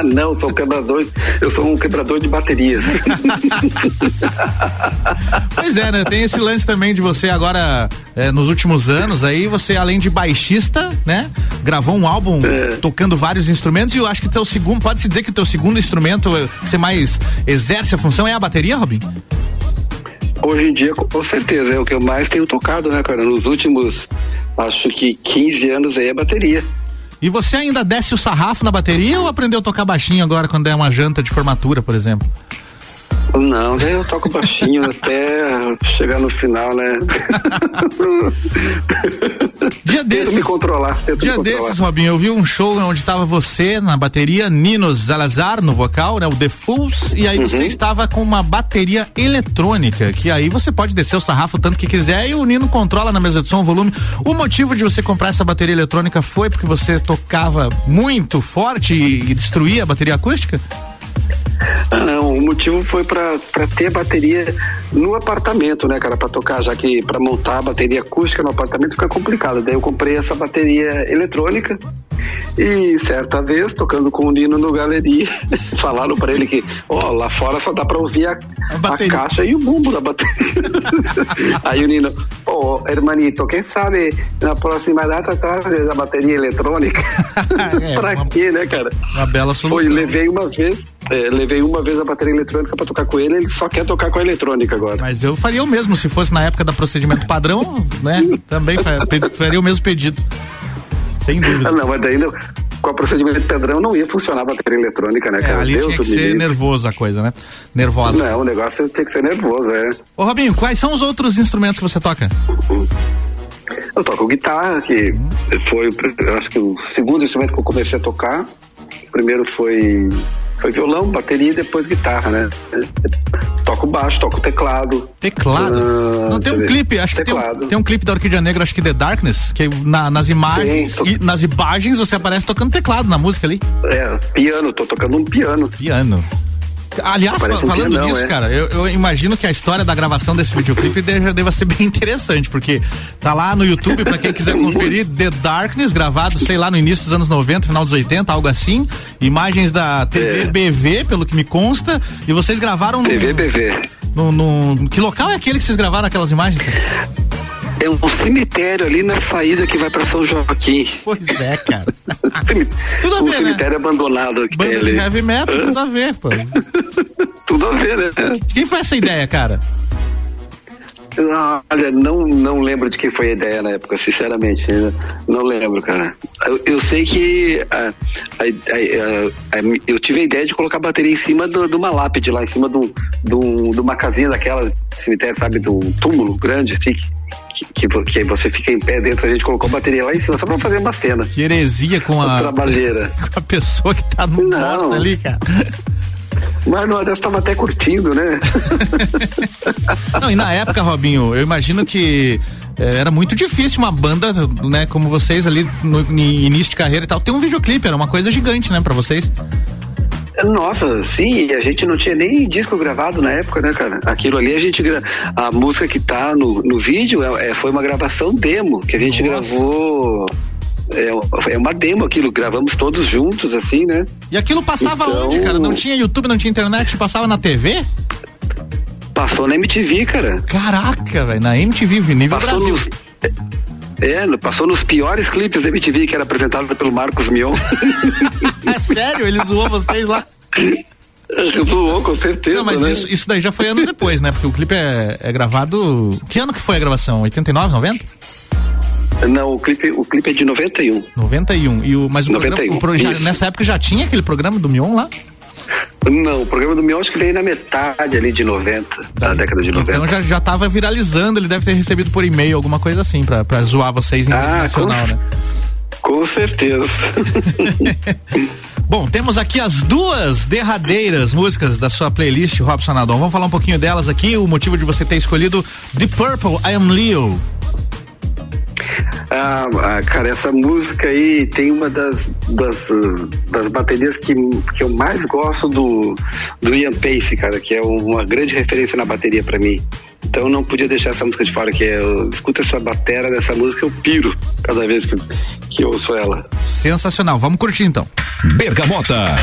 Não, sou um quebrador, eu sou um quebrador de baterias. Pois é, né? Tem esse lance também de você agora, é, nos últimos anos, aí você, além de baixista, né? Gravou um álbum É. tocando vários instrumentos e eu acho que teu segundo, pode-se dizer que o teu segundo instrumento eh, que você mais exerce a função é a bateria, Robin? Hoje em dia, com certeza, é o que eu mais tenho tocado, né, cara? Nos últimos, acho que 15 anos aí é bateria. E você ainda desce o sarrafo na bateria ou aprendeu a tocar baixinho agora quando é uma janta de formatura, por exemplo? Não, daí eu toco baixinho (laughs) até chegar no final, né? (laughs) Dia Tento me controlar, tento Dia me controlar. desses, Robinho, eu vi um show onde tava você na bateria, Nino Zalazar no vocal, né? O The Fools, e aí Uhum. você estava com uma bateria eletrônica, que aí você pode descer o sarrafo tanto que quiser e o Nino controla na mesa de som o volume. O motivo de você comprar essa bateria eletrônica foi porque você tocava muito forte e, e destruía a bateria acústica? Ah, não, o motivo foi pra ter bateria no apartamento, né, cara, Pra tocar, já que pra montar a bateria acústica no apartamento fica complicado. Daí eu comprei essa bateria eletrônica e certa vez, tocando com o Nino no galeria, (laughs) falaram pra ele que, ó, lá fora só dá pra ouvir a, a caixa e o bumbo da bateria. (laughs) Aí o Nino, ô, hermanito, quem sabe na próxima data traz a bateria eletrônica? (laughs) É, pra uma- quê, né, cara? Uma bela solução. Foi, levei uma vez, é, levei uma vez a bateria eletrônica pra tocar com ele, ele só quer tocar com a eletrônica agora. Mas eu faria o mesmo, se fosse na época da procedimento padrão, né? Também faria o mesmo pedido. Sem dúvida. Ah, não, mas daí não- com o procedimento padrão não ia funcionar a bateria eletrônica, né, É, cara? ali Deus tinha que ser nervoso a coisa, né? Nervosa. Não, o negócio tinha que ser nervoso, é. Ô Robinho, quais são os outros instrumentos que você toca? Eu toco guitarra, que foi, eu acho que o segundo instrumento que eu comecei a tocar. O primeiro foi, foi violão, bateria e depois guitarra, né? Toco baixo, toco teclado. Teclado? Ah, Não tem um ver. clipe, acho que tem um, Teclado. tem um clipe da Orquídea Negra, acho que The Darkness, que na- nas imagens, Tem, nas imagens você aparece tocando teclado na música ali. É, piano, tô tocando um piano. Piano. Aliás, um falando pianão, nisso, é. cara, eu, eu imagino que a história da gravação desse videoclipe deva, deva ser (laughs) bem interessante, porque tá lá no YouTube, pra quem quiser (laughs) conferir, The Darkness, gravado, sei lá, no início dos anos 90, final dos 80, algo assim. Imagens da TV É. BV, pelo que me consta, e vocês gravaram no. TV BV. No, no- que local é aquele que vocês gravaram aquelas imagens? É um cemitério ali na saída que vai pra São Joaquim. Pois é, cara. (laughs) Tudo a um ver, né? cemitério abandonado que tem Banda ali. de heavy metal, tudo a ver, pô. (laughs) Tudo a ver, né? Quem foi essa ideia, cara? Olha, não, não lembro de quem foi a ideia na época, sinceramente. né? Não lembro, cara. Eu, eu sei que a- a- a- a- eu tive a ideia de colocar a bateria em cima do- de uma lápide lá, em cima de, um- de um- de uma casinha daquelas cemitério, sabe, de um túmulo grande, assim, que, que, que você fica em pé dentro, a gente colocou a bateria lá em cima, só pra fazer uma cena. Que heresia com a. Trabalheira. (laughs) Com a pessoa que tá no morto ali, cara. Mas dessas tava até curtindo, né? (laughs) Não, e na época, Robinho, eu imagino que eh, era muito difícil uma banda, né, como vocês ali no, início de carreira e tal, ter um videoclipe, era uma coisa gigante, né, pra vocês. Nossa, sim, a gente não tinha nem disco gravado na época, né, cara? Aquilo ali a gente a música que tá no, no vídeo é, é- foi uma gravação demo que a gente gravou. É, é uma demo aquilo, gravamos todos juntos, assim, né? E aquilo passava Então- onde, cara? Não tinha YouTube, não tinha internet, passava na TV? Passou na MTV, cara. Caraca, velho, na MTV, nível Passou Brasil. nos. É, no- passou nos piores clipes da MTV que era apresentado pelo Marcos Mion. (laughs) É sério, ele zoou vocês lá. (laughs) Zoou, com certeza. Não, mas né? isso, isso daí já foi ano depois, né? Porque o clipe é, é gravado. Que ano que foi a gravação? 89, 90? Não, o clipe, o clipe é de 91. 91. E o, mas o 91, programa, o já- nessa época já tinha aquele programa do Mion lá? Não, o programa do Mion acho que veio na metade ali de 90, da década de 90. Então já, já tava viralizando, ele deve ter recebido por e-mail alguma coisa assim, pra, pra zoar vocês em Ah, nacional, com- né? Com certeza. (laughs) Bom, temos aqui as duas derradeiras músicas da sua playlist, Robson Adon. Vamos falar um pouquinho delas aqui, o motivo de você ter escolhido The Purple, I Am Leo. Ah, ah, cara, essa música aí tem uma das, das, das baterias que, que eu mais gosto do, do Ian Pace, cara, que é uma grande referência na bateria pra mim. Então eu não podia deixar essa música de fora, que é, eu escuto essa batera dessa música, eu piro cada vez que, que eu ouço ela. Sensacional. Vamos curtir então. Bergamota.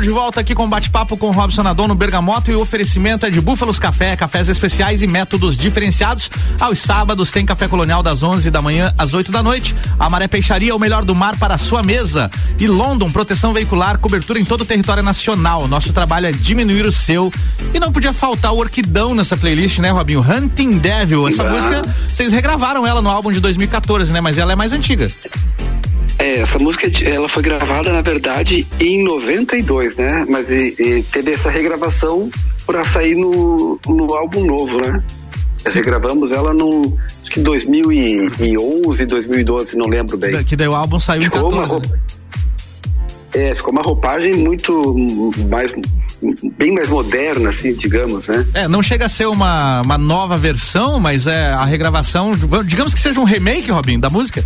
De volta aqui com bate-papo com Robson Adon no Bergamoto e o oferecimento é de Búfalos Café, cafés especiais e métodos diferenciados. Aos sábados tem café colonial das 11 da manhã às 8 da noite. A Maré Peixaria, o melhor do mar para a sua mesa. E London, proteção veicular, cobertura em todo o território nacional. Nosso trabalho é diminuir o seu. E não podia faltar o Orquidão nessa playlist, né, Robinho? Hunting Devil. Essa Ah. música, vocês regravaram ela no álbum de 2014, né? Mas ela é mais antiga. É, essa música ela foi gravada, na verdade, em 92, né? Mas e- e teve essa regravação pra sair no, no álbum novo, né? Regravamos ela no acho que 2011, 2012, não lembro bem. Que daí o álbum saiu ficou em 14. Uma roupa, é, ficou uma roupagem muito mais bem mais moderna, assim, digamos, né? É, não chega a ser uma, uma nova versão, mas é a regravação, digamos que seja um remake, Robin, da música.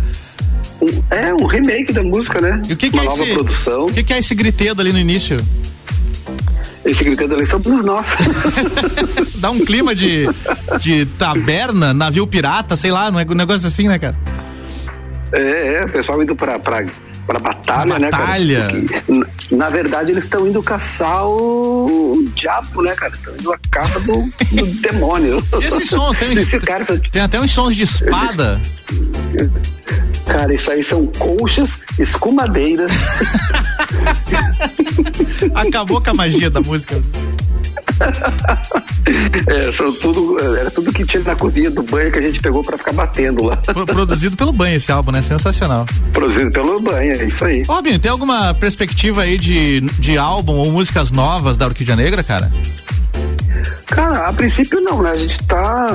É um remake da música, né? E o que, que uma é nova esse, produção. O que, que é esse gritedo ali no início? Esse gritando ali somos nós. (laughs) Dá um clima de, de taberna, navio pirata, sei lá, um negócio assim, né, cara? É, é, o pessoal indo pra, pra, pra batalha, né, cara? batalha. Porque, Na verdade, eles estão indo caçar o diabo, né, cara? Estão indo à caça do, do (laughs) demônio. E esses sons, tem, Esse cara, tem até uns sons de espada. cara, isso aí são conchas, escumadeiras. (laughs) Acabou com a magia da música. (laughs) É, são tudo, era tudo que tinha na cozinha do banho que a gente pegou pra ficar batendo lá. Pro- produzido pelo banho esse álbum, né? Sensacional. Produzido pelo banho, é isso aí. Robin, tem alguma perspectiva aí de, de álbum ou músicas novas da Orquídea Negra, cara? Cara, a princípio não, né? A gente tá.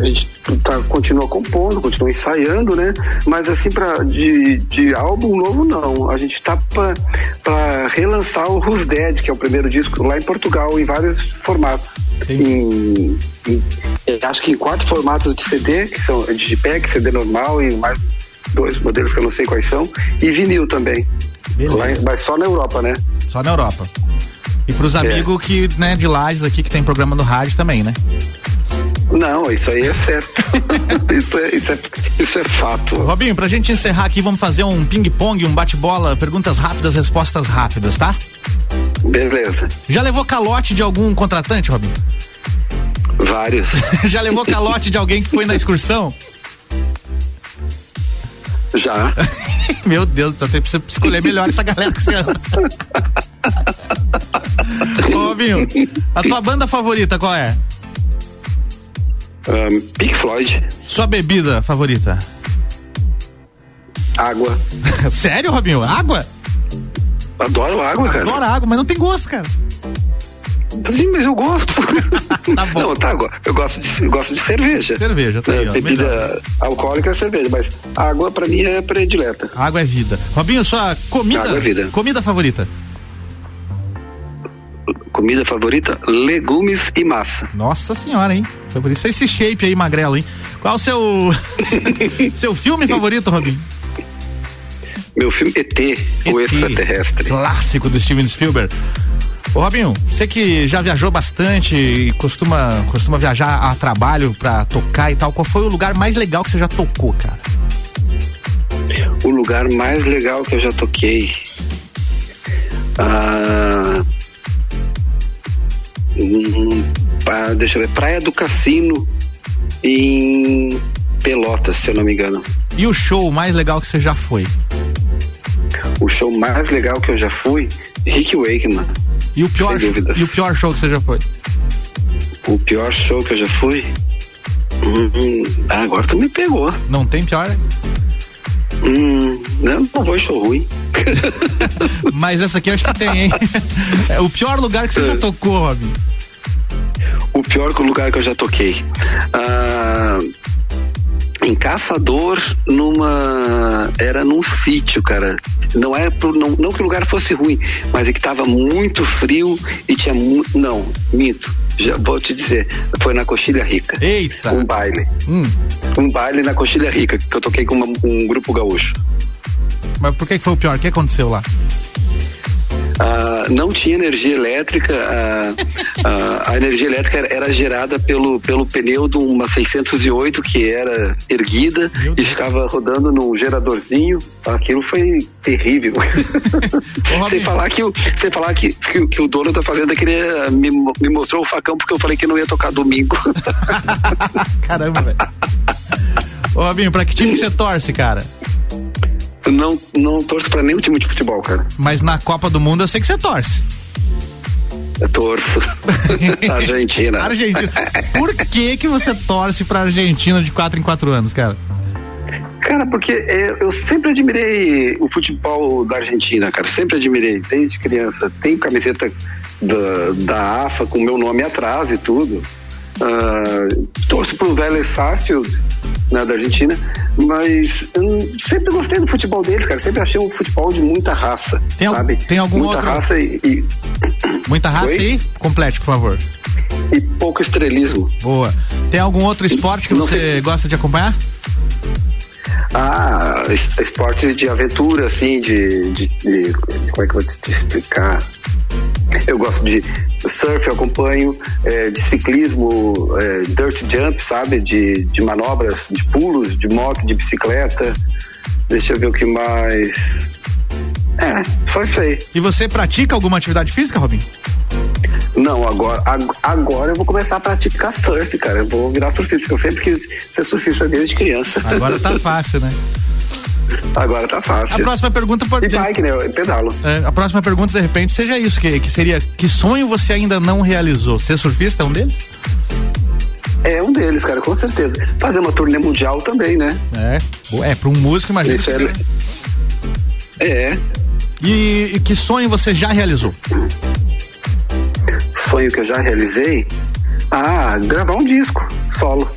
A gente tá, continua compondo, continua ensaiando, né? Mas assim, pra, de, de álbum novo, não. A gente tá pra, pra relançar o Who's Dead, que é o primeiro disco lá em Portugal, em vários formatos. Em, em- eh, acho que em quatro formatos de CD, que são Digipack, CD normal e mais dois modelos que eu não sei quais são, e vinil também. Lá mas só na Europa, né? Só na Europa. E pros É. amigos que, né, de Lages aqui que tem programa no rádio também, né? Não, isso aí é certo. (laughs) isso, é, isso, é, isso é fato. Robinho, pra gente encerrar aqui, vamos fazer um ping-pong, um bate-bola, perguntas rápidas, respostas rápidas, tá? Beleza. Já levou calote de algum contratante, Robinho? Vários. (laughs) Já levou calote de alguém que foi na excursão? Já. (laughs) Meu Deus, tem precisa escolher melhor essa galera que você anda. Ô, Robinho, a tua banda favorita qual é? Um, Pink Floyd. Sua bebida favorita? Água. (laughs) Sério, Robinho? Água? Adoro água, cara. Adoro água, mas não tem gosto, cara. Sim, mas eu gosto. (laughs) Não, tá, eu go- eu gosto de, eu gosto de cerveja. Cerveja, tá aí, ó, Bebida melhor. alcoólica é cerveja, mas água pra mim é predileta. Água é vida. Robinho, sua comida, Água é vida. comida favorita? Comida favorita? Legumes e massa. Nossa senhora, hein? Foi por isso esse shape aí magrelo, hein? Qual o seu (laughs) seu filme favorito, Robinho? Meu filme ET, o extraterrestre. Clássico do Steven Spielberg. Ô Robinho, você que já viajou bastante e costuma, costuma viajar a trabalho pra tocar e tal, qual foi o lugar mais legal que você já tocou, cara? O lugar mais legal que eu já toquei. Ah, pá, deixa eu ver. Praia do Cassino em Pelotas, se eu não me engano. E o show mais legal que você já foi? O show mais legal que eu já fui, Rick Wakeman. E o pior, e o pior show que você já foi? O pior show que eu já fui. Hum, hum, ah, agora tu me pegou. Não tem pior? Hum, não, não vou show ruim. (laughs) Mas essa aqui eu acho que tem, hein? (laughs) É o pior lugar que você já tocou, Robinho. O pior lugar que eu já toquei. Ah, em Caçador, numa. Era num sítio, cara. Não é pro, não, não que o lugar fosse ruim, mas é que tava muito frio e tinha mu- Não, minto. Já vou te dizer. Foi na Coxilha Rica. Eita! Um baile. Hum. Um baile na Coxilha Rica, que eu toquei com uma- um grupo gaúcho. Mas por que que foi o pior? O que aconteceu lá? Ah, não tinha energia elétrica, ah, ah, a energia elétrica era, era gerada pelo, pelo pneu de uma 608 que era erguida e ficava rodando num geradorzinho. Aquilo foi terrível. (laughs) sem falar que o, sem falar que, que, que o dono da fazenda queria me, mo- me mostrou o facão porque eu falei que não ia tocar domingo. (laughs) Caramba, velho. Ô, Robinho, pra que time você torce, cara? Não, não torço pra nenhum time de futebol, cara. Mas na Copa do Mundo eu sei que você torce. Eu torço. (laughs) Argentina. Argentina. Por que que você torce pra Argentina de 4 em 4 anos, cara? Cara, porque é, eu sempre admirei o futebol da Argentina, cara. Sempre admirei, desde criança. Tenho camiseta da, da AFA com meu nome atrás e tudo. Ah, torço pro Vélez Sarsfield, né, da Argentina. Mas hum, sempre gostei do futebol deles, cara. Sempre achei um futebol de muita raça, Tem sabe? tem algum muita outro- raça e, e, Muita raça Oi? aí? Complete, por favor. e pouco estrelismo. Boa. Tem algum outro esporte que Não você sei. gosta de acompanhar? Ah, es- esporte de aventura, assim, de, de, de- Como é que eu vou te explicar? Eu gosto de surf, eu acompanho, é, de ciclismo, é, dirt jump, sabe? De, de manobras, de pulos, de moto, de bicicleta. Deixa eu ver o que mais. É, só isso aí. E você pratica alguma atividade física, Robinho? Não, agora, ag- agora eu vou começar a praticar surf, cara. Eu vou virar surfista, porque eu sempre quis ser surfista desde criança. Agora tá (laughs) fácil, né? Agora tá fácil. A próxima pergunta pode E bike, né? Eu pedalo. É, a próxima pergunta, de repente, seja isso, que, que seria que sonho você ainda não realizou? Ser surfista é um deles? É um deles, cara, com certeza. Fazer uma turnê mundial também, né? É. É, para um músico, imagina. Isso é. É. E, e que sonho você já realizou? Sonho que eu já realizei? Ah, gravar um disco solo.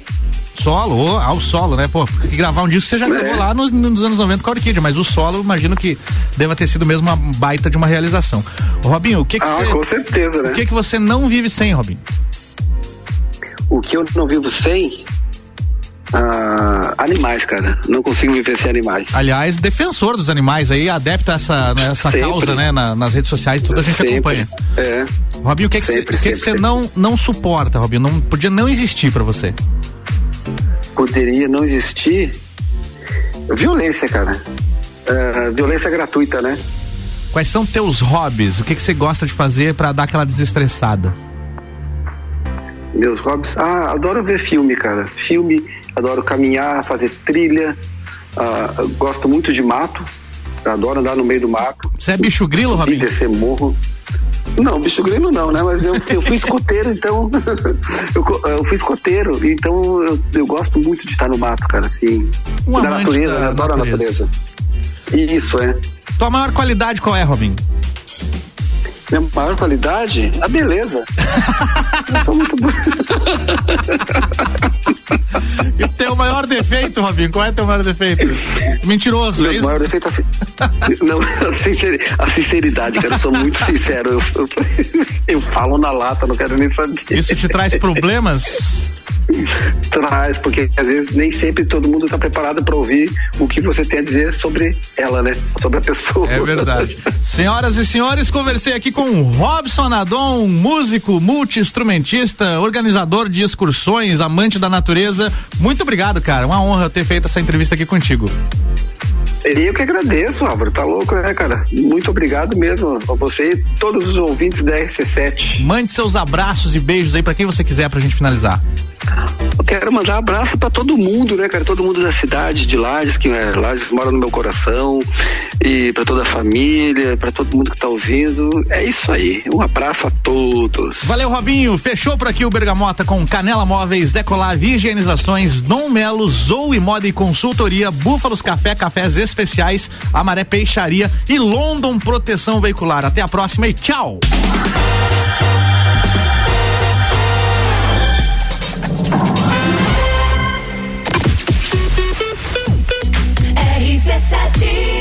Solo, ou ao solo, né? Pô, porque gravar um disco você já É. gravou lá nos, nos anos 90 com a Orquídea, mas o solo, imagino que deva ter sido mesmo uma baita de uma realização. Robinho, o que que Ah, você. com certeza, né? O que que você não vive sem, Robinho? O que eu não vivo sem? Ah, animais, cara. Não consigo viver sem animais. Aliás, defensor dos animais aí, adepto a essa, né, essa Sempre. causa, né? na- nas redes sociais, tudo a gente Sempre. acompanha. É. Robinho, o que Sempre, o que você não, não suporta, Robinho? Não, podia não existir pra você. Poderia não existir violência, cara. Ah, violência gratuita, né? Quais são teus hobbies? O que que você gosta de fazer pra dar aquela desestressada? Meus hobbies. Ah, adoro ver filme, cara. Filme, adoro caminhar, fazer trilha. Eu gosto muito de mato. Adoro andar no meio do mato. Você é bicho grilo, Subir, Robinho? descer morro. Não, bicho grilo não, né? Mas eu, eu fui escoteiro, então. (laughs) eu, eu fui escoteiro, então eu, eu gosto muito de estar no mato, cara, assim. Um da natureza, da né? adoro natureza. a natureza. Isso, é. Tua maior qualidade qual é, Robinho? Minha maior qualidade? A beleza. (laughs) eu sou muito bonito. (laughs) (laughs) E o teu maior defeito, Robinho? Qual é teu maior defeito? Mentiroso, é Meu isso? maior defeito é a, sin- (laughs) não, (laughs) a, sincer- a sinceridade, cara. Eu sou muito sincero. Eu, eu, eu falo na lata, não quero nem saber. Isso te traz problemas? Traz, porque às vezes nem sempre todo mundo está preparado para ouvir o que você tem a dizer sobre ela, né? Sobre a pessoa. É verdade. Senhoras e senhores, conversei aqui com Robson Adon, músico, multi-instrumentista, organizador de excursões, amante da natureza. Muito obrigado, cara. Uma honra ter feito essa entrevista aqui contigo. Eu que agradeço, Álvaro. Tá louco, né, cara? Muito obrigado mesmo a você e todos os ouvintes da RC7. Mande seus abraços e beijos aí pra quem você quiser pra gente finalizar. Eu quero mandar abraço para todo mundo, né, cara? Todo mundo da cidade de Lages, que é, Lages mora no meu coração, e para toda a família, para todo mundo que tá ouvindo. É isso aí. Um abraço a todos. Valeu, Robinho. Fechou por aqui o Bergamota com Canela Móveis, Decolar, Higienizações, Dom Melo, Zoe Moda e Consultoria, Búfalos Café, Cafés Especiais, Amaré Peixaria e London Proteção Veicular. Até a próxima e tchau! RC7